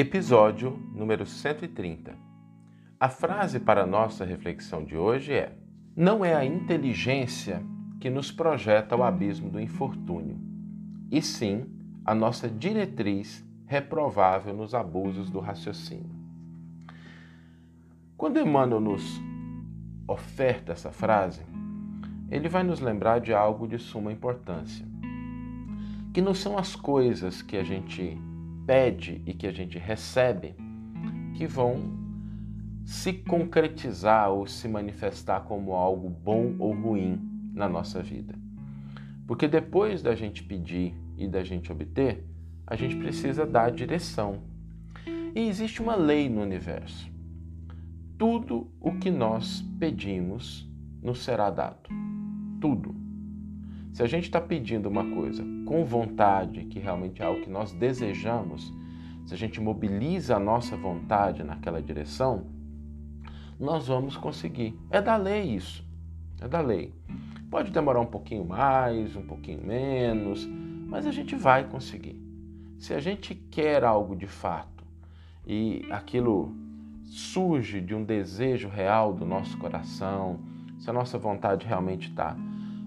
Episódio número 130. A frase para a nossa reflexão de hoje é: Não é a inteligência que nos projeta ao abismo do infortúnio, e sim a nossa diretriz reprovável nos abusos do raciocínio. Quando Emmanuel nos oferta essa frase, ele vai nos lembrar de algo de suma importância, que não são as coisas que a gente pede e que a gente recebe que vão se concretizar ou se manifestar como algo bom ou ruim na nossa vida. Porque depois da gente pedir e da gente obter, a gente precisa dar direção. E existe uma lei no universo. Tudo o que nós pedimos nos será dado. Tudo. Se a gente está pedindo uma coisa com vontade, que realmente é algo que nós desejamos, se a gente mobiliza a nossa vontade naquela direção, nós vamos conseguir. É da lei isso. É da lei. Pode demorar um pouquinho mais, um pouquinho menos, mas a gente vai conseguir. Se a gente quer algo de fato e aquilo surge de um desejo real do nosso coração, se a nossa vontade realmente está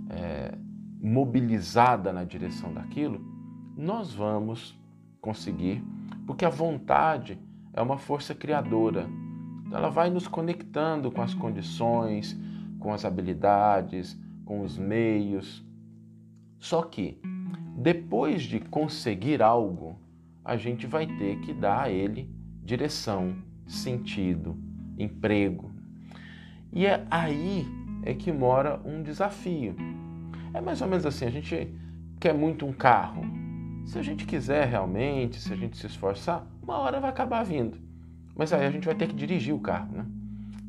é, mobilizada na direção daquilo, nós vamos conseguir, porque a vontade é uma força criadora. Ela vai nos conectando com as condições, com as habilidades, com os meios. Só que depois de conseguir algo, a gente vai ter que dar a ele direção, sentido, emprego. E é aí é que mora um desafio. É mais ou menos assim, a gente quer muito um carro. Se a gente quiser realmente, se a gente se esforçar, uma hora vai acabar vindo. Mas aí a gente vai ter que dirigir o carro, né?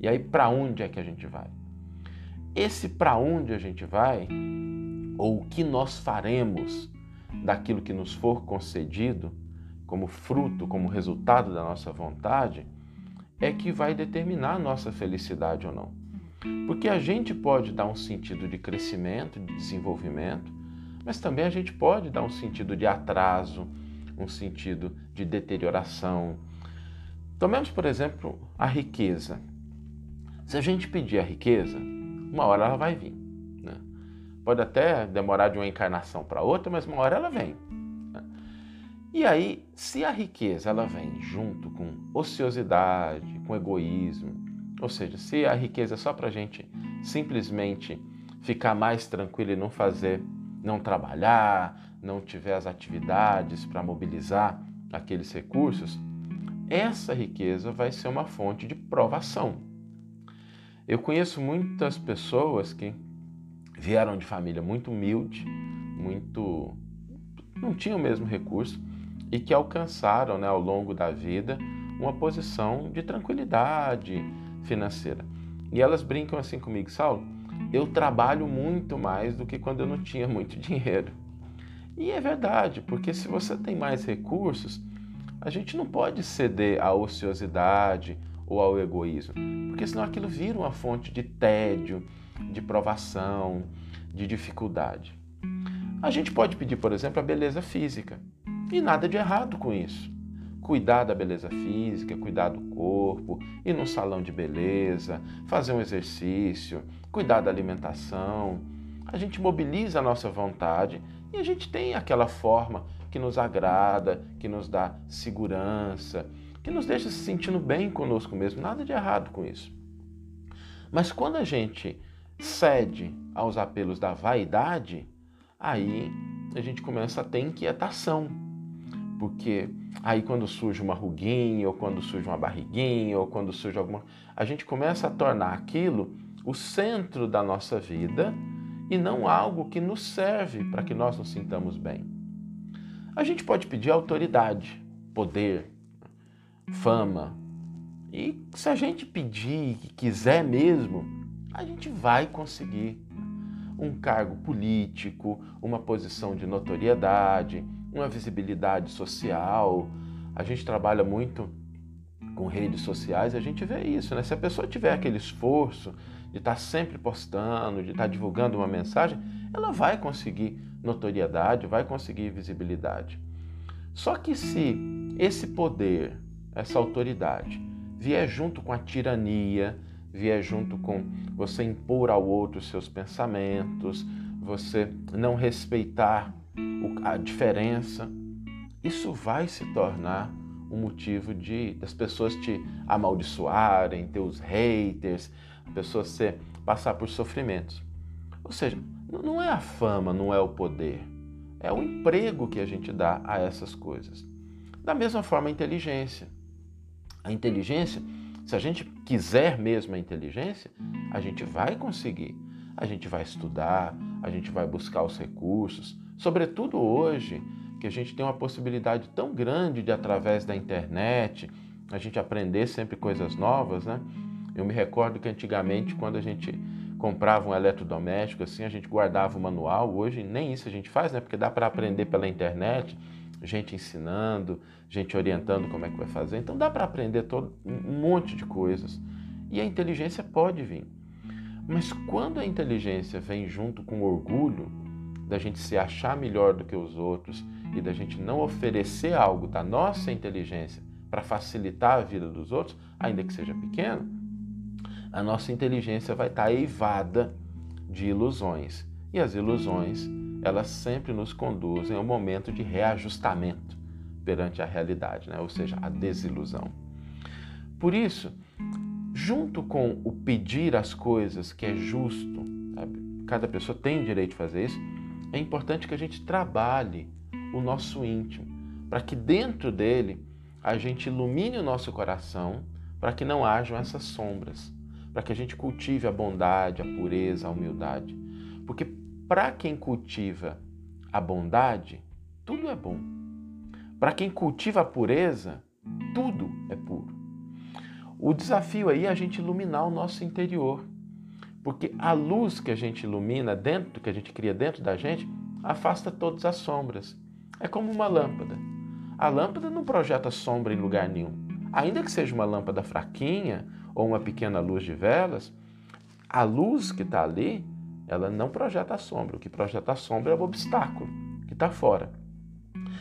E aí para onde é que a gente vai? Esse para onde a gente vai, ou o que nós faremos daquilo que nos for concedido, como fruto, como resultado da nossa vontade, é que vai determinar a nossa felicidade ou não. Porque a gente pode dar um sentido de crescimento, de desenvolvimento, mas também a gente pode dar um sentido de atraso, um sentido de deterioração. Tomemos, por exemplo, a riqueza. Se a gente pedir a riqueza, uma hora ela vai vir. Né? Pode até demorar de uma encarnação para outra, mas uma hora ela vem. Né? E aí, se a riqueza ela vem junto com ociosidade, com egoísmo, ou seja, se a riqueza é só para a gente simplesmente ficar mais tranquilo e não fazer, não trabalhar, não tiver as atividades para mobilizar aqueles recursos, essa riqueza vai ser uma fonte de provação. Eu conheço muitas pessoas que vieram de família muito humilde, muito não tinham o mesmo recurso e que alcançaram, né, ao longo da vida, uma posição de tranquilidade, financeira. E elas brincam assim comigo, Saulo, eu trabalho muito mais do que quando eu não tinha muito dinheiro. E é verdade, porque se você tem mais recursos, a gente não pode ceder à ociosidade ou ao egoísmo, porque senão aquilo vira uma fonte de tédio, de provação, de dificuldade. A gente pode pedir, por exemplo, a beleza física, e nada de errado com isso cuidar da beleza física, cuidar do corpo, ir num salão de beleza, fazer um exercício, cuidar da alimentação. A gente mobiliza a nossa vontade e a gente tem aquela forma que nos agrada, que nos dá segurança, que nos deixa se sentindo bem conosco mesmo. Nada de errado com isso. Mas quando a gente cede aos apelos da vaidade, aí a gente começa a ter inquietação porque aí quando surge uma ruguinha, ou quando surge uma barriguinha, ou quando surge alguma. A gente começa a tornar aquilo o centro da nossa vida e não algo que nos serve para que nós nos sintamos bem. A gente pode pedir autoridade, poder, fama. E se a gente pedir e quiser mesmo, a gente vai conseguir um cargo político, uma posição de notoriedade, uma visibilidade social. A gente trabalha muito com redes sociais, a gente vê isso, né? Se a pessoa tiver aquele esforço de estar sempre postando, de estar divulgando uma mensagem, ela vai conseguir notoriedade, vai conseguir visibilidade. Só que se esse poder essa autoridade vier junto com a tirania, vier junto com você impor ao outro seus pensamentos, você não respeitar a diferença, isso vai se tornar um motivo de das pessoas te amaldiçoarem, teus haters, a pessoa ser, passar por sofrimentos. Ou seja, não é a fama, não é o poder, é o emprego que a gente dá a essas coisas. Da mesma forma, a inteligência. A inteligência, se a gente quiser mesmo a inteligência, a gente vai conseguir. A gente vai estudar, a gente vai buscar os recursos, sobretudo hoje, que a gente tem uma possibilidade tão grande de, através da internet, a gente aprender sempre coisas novas, né? Eu me recordo que antigamente, quando a gente comprava um eletrodoméstico, assim, a gente guardava o manual. Hoje nem isso a gente faz, né? Porque dá para aprender pela internet, gente ensinando, gente orientando como é que vai fazer. Então dá para aprender todo um monte de coisas. E a inteligência pode vir. Mas quando a inteligência vem junto com orgulho da gente se achar melhor do que os outros e da gente não oferecer algo da nossa inteligência para facilitar a vida dos outros, ainda que seja pequeno, a nossa inteligência vai estar tá eivada de ilusões. E as ilusões, elas sempre nos conduzem a um momento de reajustamento perante a realidade, né? ou seja, a desilusão. Por isso, junto com o pedir as coisas que é justo, sabe? cada pessoa tem direito de fazer isso, é importante que a gente trabalhe o nosso íntimo, para que dentro dele a gente ilumine o nosso coração, para que não hajam essas sombras para que a gente cultive a bondade, a pureza, a humildade. Porque para quem cultiva a bondade, tudo é bom. Para quem cultiva a pureza, tudo é puro. O desafio aí é a gente iluminar o nosso interior. Porque a luz que a gente ilumina dentro, que a gente cria dentro da gente, afasta todas as sombras. É como uma lâmpada. A lâmpada não projeta sombra em lugar nenhum. Ainda que seja uma lâmpada fraquinha, ou uma pequena luz de velas, a luz que está ali, ela não projeta a sombra. O que projeta a sombra é o obstáculo que está fora.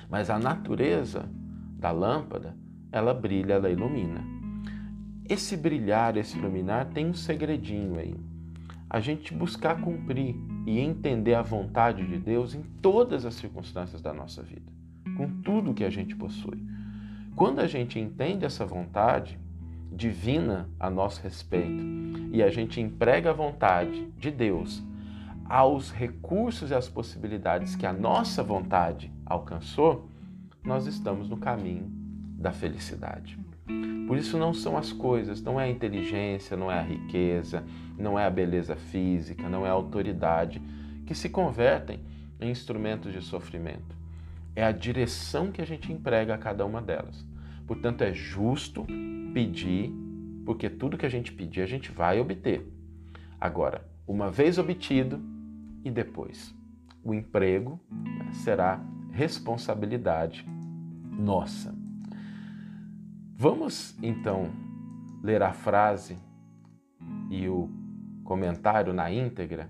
Mas a natureza da lâmpada, ela brilha, ela ilumina. Esse brilhar, esse iluminar tem um segredinho aí. A gente buscar cumprir e entender a vontade de Deus em todas as circunstâncias da nossa vida, com tudo que a gente possui. Quando a gente entende essa vontade, divina a nosso respeito e a gente emprega a vontade de Deus aos recursos e às possibilidades que a nossa vontade alcançou, nós estamos no caminho da felicidade. Por isso não são as coisas, não é a inteligência, não é a riqueza, não é a beleza física, não é a autoridade que se convertem em instrumentos de sofrimento. É a direção que a gente emprega a cada uma delas. Portanto, é justo pedir, porque tudo que a gente pedir a gente vai obter. Agora, uma vez obtido e depois, o emprego será responsabilidade nossa. Vamos então ler a frase e o comentário na íntegra,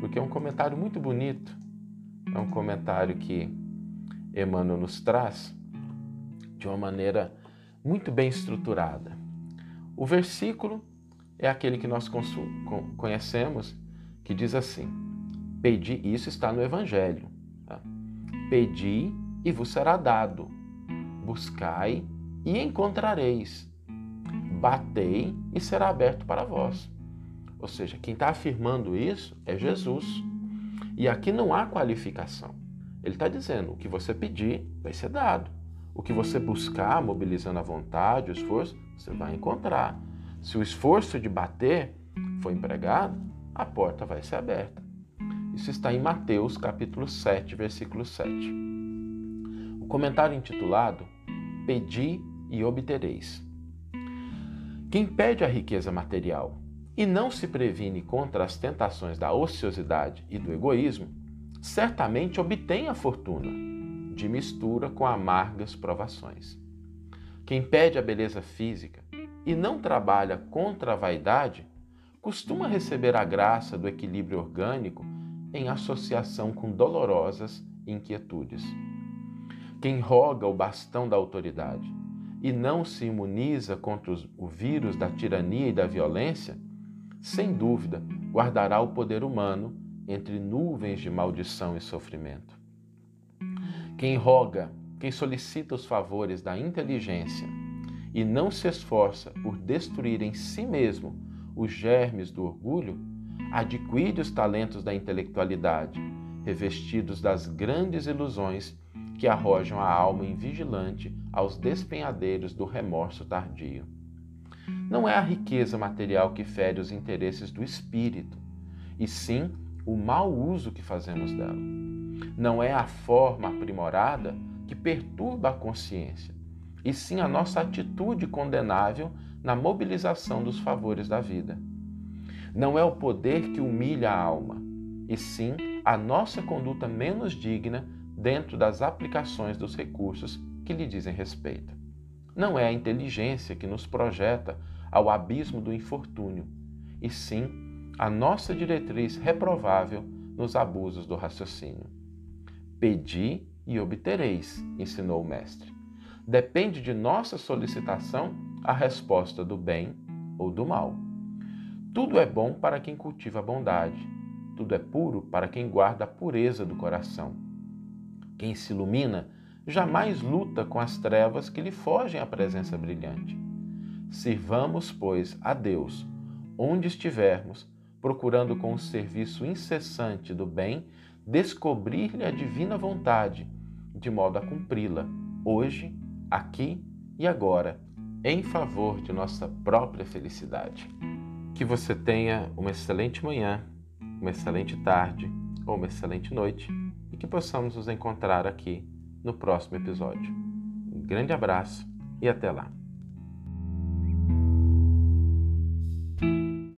porque é um comentário muito bonito, é um comentário que Emmanuel nos traz de uma maneira muito bem estruturada. O versículo é aquele que nós conhecemos, que diz assim: Pedi, isso está no Evangelho. Tá? Pedi e vos será dado, buscai e encontrareis, batei e será aberto para vós. Ou seja, quem está afirmando isso é Jesus. E aqui não há qualificação. Ele está dizendo: o que você pedir vai ser dado. O que você buscar, mobilizando a vontade, o esforço, você vai encontrar. Se o esforço de bater for empregado, a porta vai ser aberta. Isso está em Mateus capítulo 7, versículo 7. O comentário intitulado Pedi e obtereis. Quem pede a riqueza material e não se previne contra as tentações da ociosidade e do egoísmo, certamente obtém a fortuna de mistura com amargas provações. Quem pede a beleza física e não trabalha contra a vaidade, costuma receber a graça do equilíbrio orgânico em associação com dolorosas inquietudes. Quem roga o bastão da autoridade e não se imuniza contra o vírus da tirania e da violência, sem dúvida guardará o poder humano entre nuvens de maldição e sofrimento. Quem roga, quem solicita os favores da inteligência e não se esforça por destruir em si mesmo os germes do orgulho, adquire os talentos da intelectualidade, revestidos das grandes ilusões que arrojam a alma invigilante aos despenhadeiros do remorso tardio. Não é a riqueza material que fere os interesses do espírito, e sim o mau uso que fazemos dela. Não é a forma aprimorada que perturba a consciência, e sim a nossa atitude condenável na mobilização dos favores da vida. Não é o poder que humilha a alma, e sim a nossa conduta menos digna dentro das aplicações dos recursos que lhe dizem respeito. Não é a inteligência que nos projeta ao abismo do infortúnio, e sim a nossa diretriz reprovável nos abusos do raciocínio. Pedi e obtereis, ensinou o Mestre. Depende de nossa solicitação a resposta do bem ou do mal. Tudo é bom para quem cultiva a bondade, tudo é puro para quem guarda a pureza do coração. Quem se ilumina jamais luta com as trevas que lhe fogem à presença brilhante. Sirvamos, pois, a Deus, onde estivermos, procurando com o serviço incessante do bem descobrir-lhe a divina vontade, de modo a cumpri-la, hoje, aqui e agora, em favor de nossa própria felicidade. Que você tenha uma excelente manhã, uma excelente tarde ou uma excelente noite que possamos nos encontrar aqui no próximo episódio. Um grande abraço e até lá!